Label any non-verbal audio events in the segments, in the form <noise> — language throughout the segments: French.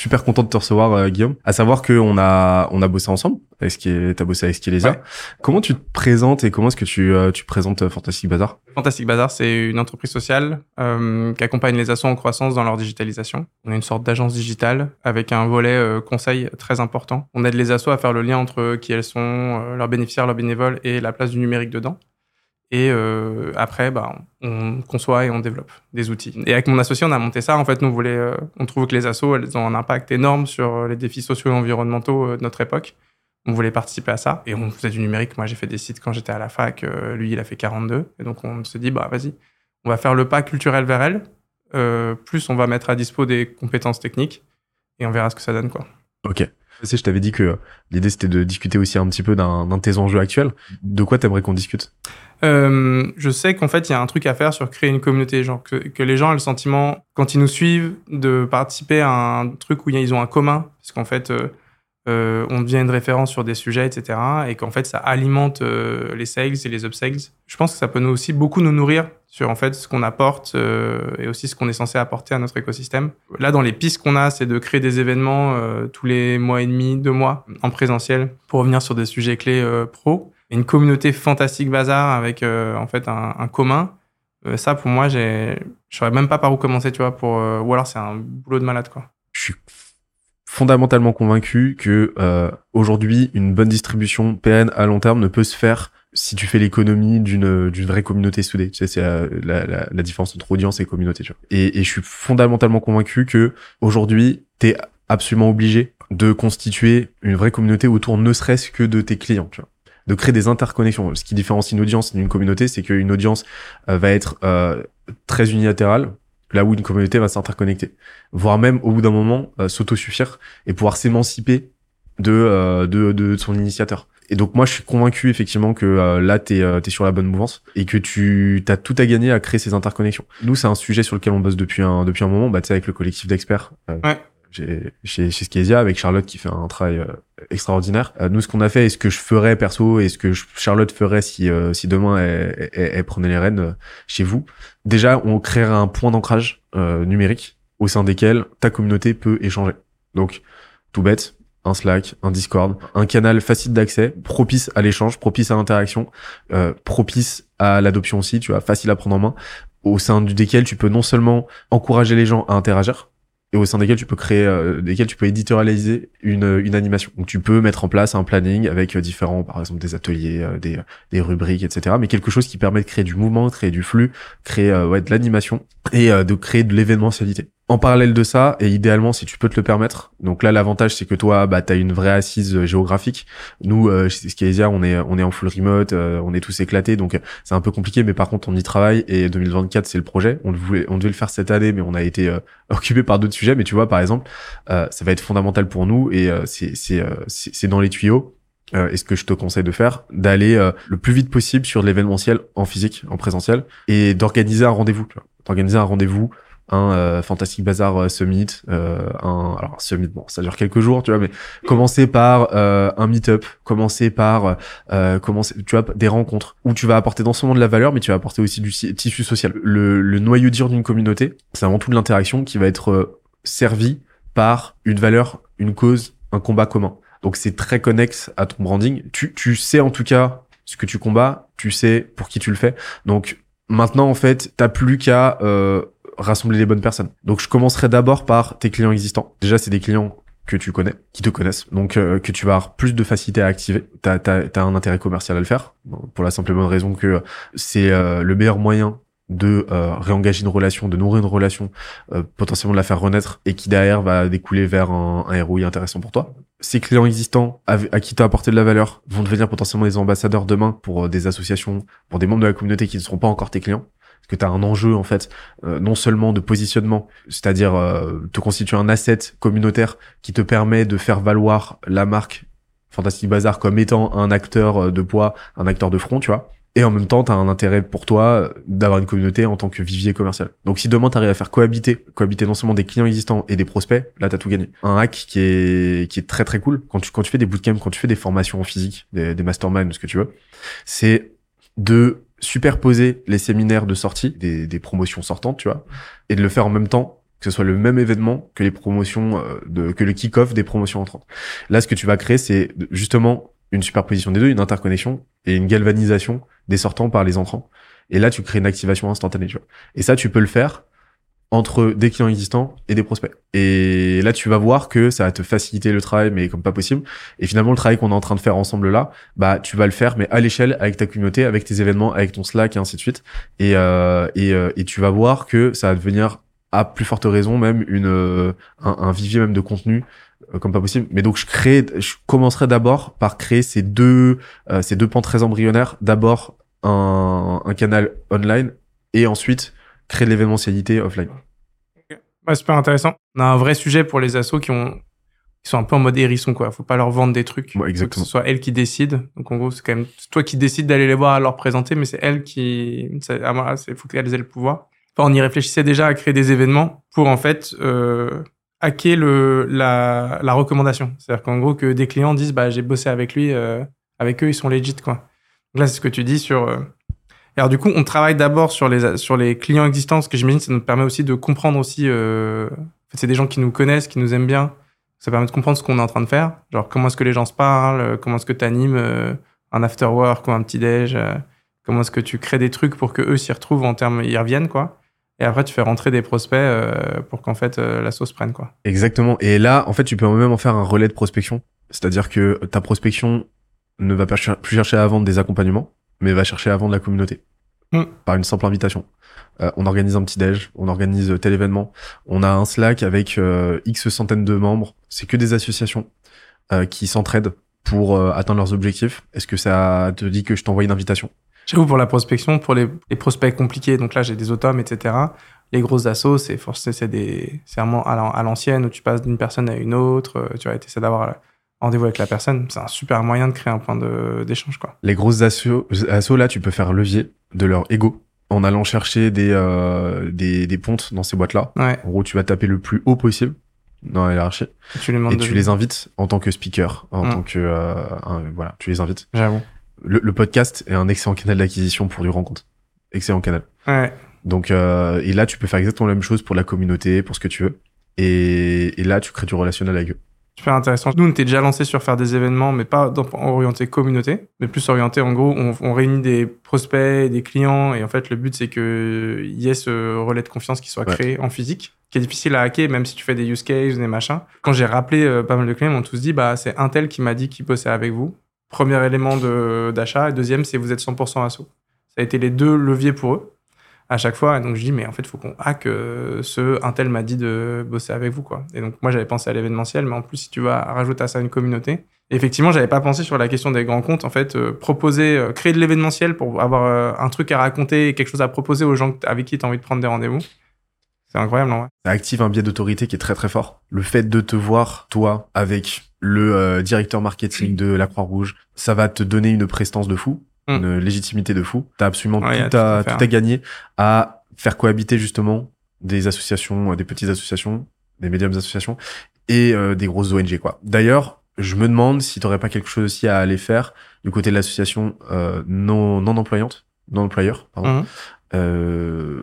Super content de te recevoir, euh, Guillaume. À savoir qu'on a, on a bossé ensemble. Avec ce qui est, t'as bossé avec. Ouais. Comment tu te présentes et comment est-ce que tu, euh, tu présentes euh, Fantastic Bazar Fantastic Bazar, c'est une entreprise sociale euh, qui accompagne les assos en croissance dans leur digitalisation. On est une sorte d'agence digitale avec un volet conseil très important. On aide les assos à faire le lien entre qui elles sont, leurs bénéficiaires, leurs bénévoles et la place du numérique dedans. Et euh, après, bah, on conçoit et on développe des outils. Et avec mon associé, on a monté ça. En fait, nous, on, voulait, euh, on trouve que les assos, elles ont un impact énorme sur euh, les défis sociaux et environnementaux de notre époque. On voulait participer à ça. Et on faisait du numérique. Moi, j'ai fait des sites quand j'étais à la fac. lui, il a fait 42. Et donc, on se dit, bah, vas-y, on va faire le pas culturel vers elle. Plus, on va mettre à dispo des compétences techniques. Et on verra ce que ça donne, quoi. Ok. Tu sais, je t'avais dit que l'idée c'était de discuter aussi un petit peu d'un de tes enjeux actuels. De quoi t'aimerais qu'on discute? Euh, je sais qu'en fait, il y a un truc à faire sur créer une communauté. Genre que, que les gens aient le sentiment, quand ils nous suivent, de participer à un truc où ils ont un commun. Parce qu'en fait, euh, euh, on devient une référence sur des sujets, etc. Et qu'en fait, ça alimente les sales et les upsales. Je pense que ça peut nous aussi beaucoup nous nourrir sur en fait ce qu'on apporte et aussi ce qu'on est censé apporter à notre écosystème. Là, dans les pistes qu'on a, c'est de créer des événements tous les mois et demi, deux mois en présentiel pour revenir sur des sujets clés pro. Une communauté fantastique bazar avec euh, en fait un, un commun. Euh, ça, pour moi, je saurais même pas par où commencer, tu vois. Pour euh, ou alors c'est un boulot de malade, quoi. Je suis fondamentalement convaincu que aujourd'hui une bonne distribution pérenne à long terme ne peut se faire si tu fais l'économie d'une d'une vraie communauté soudée. Tu sais, c'est la, différence entre audience et communauté. Tu vois. Et, et je suis fondamentalement convaincu que aujourd'hui t'es absolument obligé de constituer une vraie communauté autour ne serait-ce que de tes clients. Tu vois de créer des interconnexions. Ce qui différencie une audience d'une communauté, c'est qu'une audience euh, va être euh, très unilatérale, là où une communauté va s'interconnecter, voire même au bout d'un moment euh, s'autosuffire et pouvoir s'émanciper de, euh, de, de son initiateur. Et donc moi je suis convaincu effectivement que euh, là t'es euh, es sur la bonne mouvance et que tu as tout à gagner à créer ces interconnexions. Nous c'est un sujet sur lequel on bosse depuis un depuis un moment, bah avec le collectif d'experts. Ouais. Chez, chez, chez avec Charlotte qui fait un travail euh, extraordinaire. Euh, nous, ce qu'on a fait et ce que je ferais perso et ce que Charlotte ferait si, euh, si demain elle, elle- elle prenait les rênes euh, chez vous, déjà, on créera un point d'ancrage euh, numérique au sein desquels ta communauté peut échanger. Donc, tout bête, un Slack, un Discord, un canal facile d'accès, propice à l'échange, propice à l'interaction, propice à l'adoption aussi, tu vois, facile à prendre en main, au sein du desquels tu peux non seulement encourager les gens à interagir, et au sein desquels tu peux créer, euh, desquels tu peux éditorialiser une, une animation. Donc tu peux mettre en place un planning avec euh, différents, par exemple des ateliers, euh, des, des rubriques, etc. Mais quelque chose qui permet de créer du mouvement, créer du flux, créer euh, ouais, de l'animation et euh, de créer de l'événementialité. En parallèle de ça, et idéalement si tu peux te le permettre, donc là l'avantage c'est que toi bah t'as une vraie assise euh, géographique. Nous euh, chez Skezia on est on est en full remote, euh, on est tous éclatés donc euh, c'est un peu compliqué mais par contre on y travaille et 2024 c'est le projet. On voulait on devait le faire cette année mais on a été euh, <laughs> occupé par d'autres sujets mais tu vois par exemple euh, ça va être fondamental pour nous et euh, c'est c'est c'est dans les tuyaux. Euh, et ce que je te conseille de faire, d'aller euh, le plus vite possible sur l'événementiel en physique, en présentiel, et d'organiser un rendez-vous. D'organiser un rendez-vous, un euh, Fantastic Bazar euh, Summit, euh, un alors Summit, bon, ça dure quelques jours, tu vois, mais <laughs> commencer par euh, un meet-up, commencer par euh, commencer, tu vois, des rencontres où tu vas apporter non seulement de la valeur, mais tu vas apporter aussi du tissu social. Le, le noyau dur d'une communauté, c'est avant tout de l'interaction qui va être euh, servi par une valeur, une cause, un combat commun. Donc c'est très connexe à ton branding. Tu, tu sais en tout cas ce que tu combats, tu sais pour qui tu le fais. Donc maintenant en fait, t'as plus qu'à euh, rassembler les bonnes personnes. Donc je commencerai d'abord par tes clients existants. Déjà c'est des clients que tu connais, qui te connaissent, donc euh, que tu vas avoir plus de facilité à activer. T'as as, un intérêt commercial à le faire, pour la simple et bonne raison que c'est euh, le meilleur moyen de euh, réengager une relation, de nourrir une relation, euh, potentiellement de la faire renaître et qui derrière va découler vers un, un ROI intéressant pour toi. Ces clients existants à, à qui tu as apporté de la valeur vont devenir potentiellement des ambassadeurs demain pour euh, des associations, pour des membres de la communauté qui ne seront pas encore tes clients. Parce que tu as un enjeu en fait, euh, non seulement de positionnement, c'est-à-dire euh, te constituer un asset communautaire qui te permet de faire valoir la marque Fantastic Bazar comme étant un acteur euh, de poids, un acteur de front, tu vois. Et en même temps, tu as un intérêt pour toi euh, d'avoir une communauté en tant que vivier commercial. Donc si demain tu arrives à faire cohabiter, cohabiter non seulement des clients existants et des prospects, là tu as tout gagné. Un hack qui est qui est très très cool quand tu quand tu fais des bootcamps, quand tu fais des formations en physique, des, des masterminds, ce que tu veux, c'est de superposer les séminaires de sortie, des, des promotions sortantes, tu vois, et de le faire en même temps que ce soit le même événement que les promotions euh, de que le kick-off des promotions entrantes. Là, ce que tu vas créer, c'est justement une superposition des deux, une interconnexion et une galvanisation des sortants par les entrants. Et là, tu crées une activation instantanée. Tu vois. Et ça, tu peux le faire entre des clients existants et des prospects. Et là, tu vas voir que ça va te faciliter le travail, mais comme pas possible. Et finalement, le travail qu'on est en train de faire ensemble là, bah, tu vas le faire, mais à l'échelle, avec ta communauté, avec tes événements, avec ton Slack et ainsi de suite. Et, euh, et, euh, et tu vas voir que ça va devenir, à plus forte raison, même une, euh, un, un vivier même de contenu euh, comme pas possible. Mais donc, je crée, je commencerai d'abord par créer ces deux, ces deux pans très embryonnaires. D'abord, un, un canal online et ensuite créer de l'événementialité offline. Okay. super intéressant. On a un vrai sujet pour les assos qui ont qui sont un peu en mode hérisson quoi. Faut pas leur vendre des trucs. Ouais, exactement. Faut que ce soit elles qui décident. Donc en gros, c'est quand même toi qui décides d'aller les voir, à leur présenter, mais c'est elles qui, moi, c'est faut qu'elles aient le pouvoir. Enfin, on y réfléchissait déjà à créer des événements pour en fait euh, hacker le la, la recommandation. C'est-à-dire qu'en gros que des clients disent bah j'ai bossé avec lui, euh, avec eux ils sont legit quoi. Donc là c'est ce que tu dis sur euh, alors du coup, on travaille d'abord sur les sur les clients existants, ce que j'imagine, ça nous permet aussi de comprendre aussi. Euh... C'est des gens qui nous connaissent, qui nous aiment bien. Ça permet de comprendre ce qu'on est en train de faire. Genre comment est-ce que les gens se parlent, comment est-ce que tu animes euh, un after work ou un petit déj, euh, comment est-ce que tu crées des trucs pour que eux s'y retrouvent en termes, ils reviennent quoi. Et après, tu fais rentrer des prospects euh, pour qu'en fait la sauce prenne quoi. Exactement. Et là, en fait, tu peux même en faire un relais de prospection. C'est-à-dire que ta prospection ne va plus chercher à vendre des accompagnements, mais va chercher à vendre la communauté. Mm. Par une simple invitation. Euh, on organise un petit déj, on organise tel événement. On a un Slack avec euh, X centaines de membres. C'est que des associations euh, qui s'entraident pour euh, atteindre leurs objectifs. Est-ce que ça te dit que je t'envoie une invitation? J'avoue, pour la prospection, pour les, les, prospects compliqués, donc là j'ai des automes, etc. Les grosses assos, c'est forcément à l'ancienne où tu passes d'une personne à une autre. Euh, tu vois, essaies d'avoir rendez-vous avec la personne, c'est un super moyen de créer un point d'échange. quoi. Les grosses assos, assos, là, tu peux faire levier de leur ego en allant chercher des, euh, des, des, pontes dans ces boîtes-là. Ouais. En gros, tu vas taper le plus haut possible dans la hiérarchie. Et tu les, et tu les invites en tant que speaker, en mmh. tant que... Euh, un, voilà, tu les invites. J'avoue. Le, le, podcast est un excellent canal d'acquisition pour du rencontre. Excellent canal. Ouais. Donc, euh, et là, tu peux faire exactement la même chose pour la communauté, pour ce que tu veux. Et, et là, tu crées du relationnel avec eux. Super intéressant. Nous, on était déjà lancé sur faire des événements, mais pas orienté communauté, mais plus orienté en gros, on, on, réunit des prospects, des clients, et en fait, le but c'est que y ait ce relais de confiance qui soit créé en physique, qui est difficile à hacker, même si tu fais des use cases, des machins. Quand j'ai rappelé euh, pas mal de clients, on tous dit, bah c'est un tel qui m'a dit qu'il bossait avec vous. Premier élément d'achat, et deuxième, c'est vous êtes 100% asso. Ça a été les deux leviers pour eux à chaque fois. Et donc je dis, mais en fait, il faut qu'on hack euh, ce un tel m'a dit de bosser avec vous, quoi. Et donc moi, j'avais pensé à l'événementiel, mais en plus, si tu vas rajouter à ça une communauté. Et effectivement, j'avais pas pensé sur la question des grands comptes. En fait, euh, proposer, euh, créer de l'événementiel pour avoir euh, un truc à raconter, quelque chose à proposer aux gens avec qui tu as envie de prendre des rendez-vous. C'est incroyable, en vrai. Ça active un biais d'autorité qui est très très fort. Le fait de te voir, toi, avec le euh, directeur marketing de la Croix-Rouge, ça va te donner une prestance de fou une légitimité de fou. T'as absolument Ouais, tout, à, tout à tout à gagner à faire cohabiter justement des associations, des petites associations, des médiums associations et euh, des grosses ONG quoi. D'ailleurs, je me demande si t'aurais pas quelque chose aussi à aller faire du côté de l'association euh, non non employante, non employeur, pardon. Euh,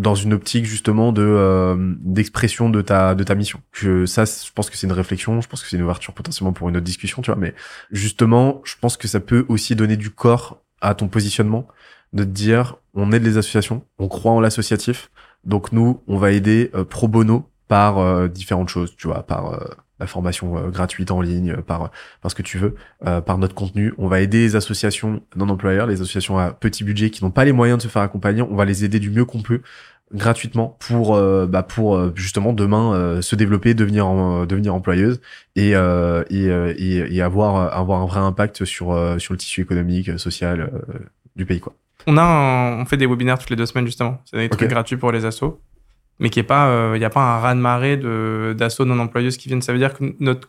dans une optique justement de euh, d'expression de ta de ta mission. Je, ça, je pense que c'est une réflexion. Je pense que c'est une ouverture potentiellement pour une autre discussion, tu vois. Mais justement, je pense que ça peut aussi donner du corps à ton positionnement, de te dire, on aide les associations, on croit en l'associatif, donc nous, on va aider euh, pro bono par euh, différentes choses, tu vois, par euh, la formation euh, gratuite en ligne, par par ce que tu veux, euh, par notre contenu. On va aider les associations non employeurs, les associations à petit budget qui n'ont pas les moyens de se faire accompagner. On va les aider du mieux qu'on peut gratuitement pour euh, bah pour euh, justement demain euh, se développer devenir en- devenir employeuse et euh, et, euh, et et avoir avoir un vrai impact sur euh, sur le tissu économique euh, social euh, du pays quoi On a un- on fait des webinaires toutes les deux semaines justement. C'est des trucs gratuits pour les assos, mais qui est pas, il n'y a pas un raz de marée de d'assos non employeuses qui viennent. Ça veut dire que notre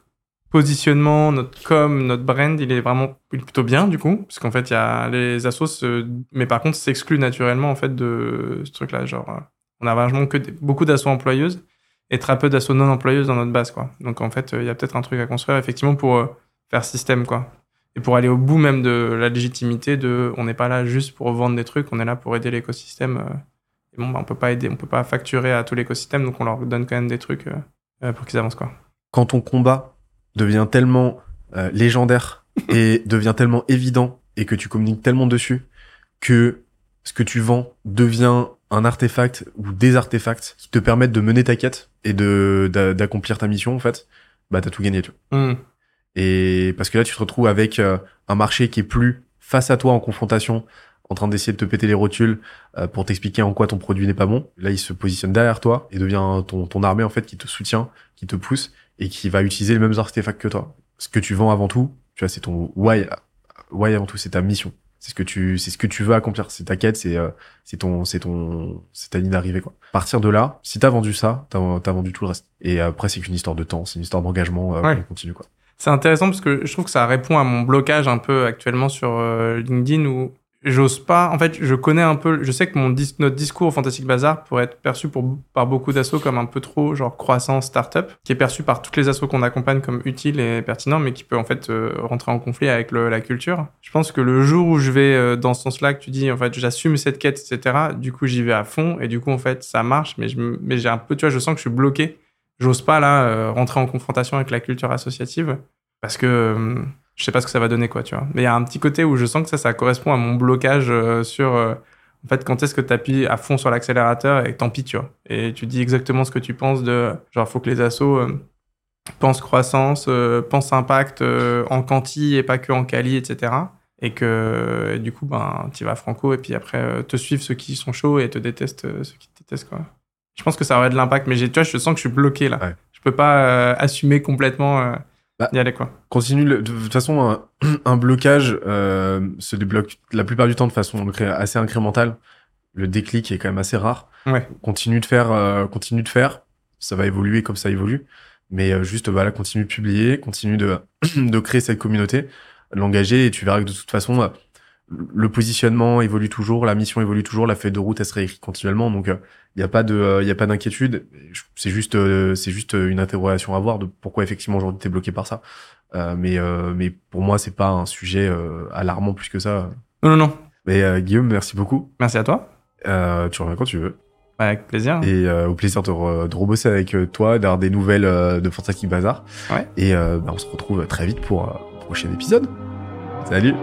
positionnement, notre com, notre brand, il est vraiment plutôt bien du coup, parce qu'en fait il y a les assos, mais par contre s'excluent naturellement en fait de ce truc-là. Genre, euh, on a vachement que beaucoup d'assos employeuses et très peu d'assos non employeuses dans notre base quoi. Donc en fait euh, il y a peut-être un truc à construire effectivement pour euh, faire système quoi. Et pour aller au bout même de la légitimité de on n'est pas là juste pour vendre des trucs, on est là pour aider l'écosystème euh, Et bon, bah, on peut pas aider, on peut pas facturer à tout l'écosystème, donc on leur donne quand même des trucs euh, pour qu'ils avancent, quoi. Quand ton combat devient tellement légendaire <laughs> et devient tellement évident et que tu communiques tellement dessus que ce que tu vends devient un artefact ou des artefacts qui te permettent de mener ta quête et de d'accomplir ta mission en fait, bah t'as tout gagné tu vois. Hmm. Et parce que là tu te retrouves avec euh, un marché qui est plus face à toi en confrontation, en train d'essayer de te péter les rotules euh, pour t'expliquer en quoi ton produit n'est pas bon. Là il se positionne derrière toi et devient ton ton armée en fait qui te soutient, qui te pousse et qui va utiliser les mêmes artefacts que toi. Ce que tu vends avant tout, tu vois, c'est ton why why avant tout, c'est ta mission. C'est ce que tu, c'est ce que tu veux accomplir. C'est ta quête, c'est, euh, c'est ton, c'est ton, c'est ta ligne d'arrivée, quoi. À partir de là, si t'as vendu ça, t'as, as vendu tout le reste. Et après, c'est qu'une histoire de temps, c'est une histoire d'engagement, euh, ouais. continue, quoi. C'est intéressant parce que je trouve que ça répond à mon blocage un peu actuellement sur euh, LinkedIn où j'ose pas. En fait, je connais un peu. Je sais que mon notre discours au Fantastic Bazar pourrait être perçu pour, par beaucoup d'assauts comme un peu trop genre croissance startup, qui est perçu par toutes les assos qu'on accompagne comme utile et pertinent, mais qui peut en fait euh, rentrer en conflit avec la culture. Je pense que le jour où je vais euh, dans ce sens-là, que tu dis en fait j'assume cette quête, etc. Du coup, j'y vais à fond et du coup en fait ça marche, mais je mais j'ai un peu, tu vois, je sens que je suis bloqué. J'ose pas là euh, rentrer en confrontation avec la culture associative parce que je sais pas ce que ça va donner, quoi, tu vois. Mais il y a un petit côté où je sens que ça, ça correspond à mon blocage euh, sur, euh, en fait, quand est-ce que tu appuies à fond sur l'accélérateur et tant pis, tu vois. Et tu dis exactement ce que tu penses de, genre, faut que les assos euh, pensent croissance, pensent impact en quanti et pas que en quali, etc. Et que, du coup, ben, tu vas franco et puis après, te suivent ceux qui sont chauds et te détestent ceux qui te détestent, quoi. Je pense que ça aurait de l'impact, mais tu vois, je sens que je suis bloqué là. Je peux pas assumer complètement bah, y aller quoi. Continue. de toute façon, <clears throat> un, blocage euh, se débloque la plupart du temps de façon assez incrémentale. Le déclic est quand même assez rare. Ouais. Continue de faire, euh, continue de faire. Ça va évoluer comme ça évolue. Mais euh, juste, voilà, continue de publier, continue de, <clears throat> de créer cette communauté, l'engager et tu verras que de toute façon, le positionnement évolue toujours, la mission évolue toujours, la feuille de route elle se réécrit continuellement, donc il euh, n'y a pas de, il y a pas d'inquiétude. C'est juste, euh, c'est juste une interrogation à voir de pourquoi effectivement aujourd'hui t'es bloqué par ça. Euh, mais mais pour moi c'est pas un sujet alarmant plus que ça. Non non non. Mais Guillaume, merci beaucoup. Merci à toi. tu reviens quand tu veux. Avec plaisir. Et au plaisir de, de rebosser avec toi, d'avoir des nouvelles de Fantastic Bazar. Ouais. Et bah, on se retrouve très vite pour un prochain épisode. Salut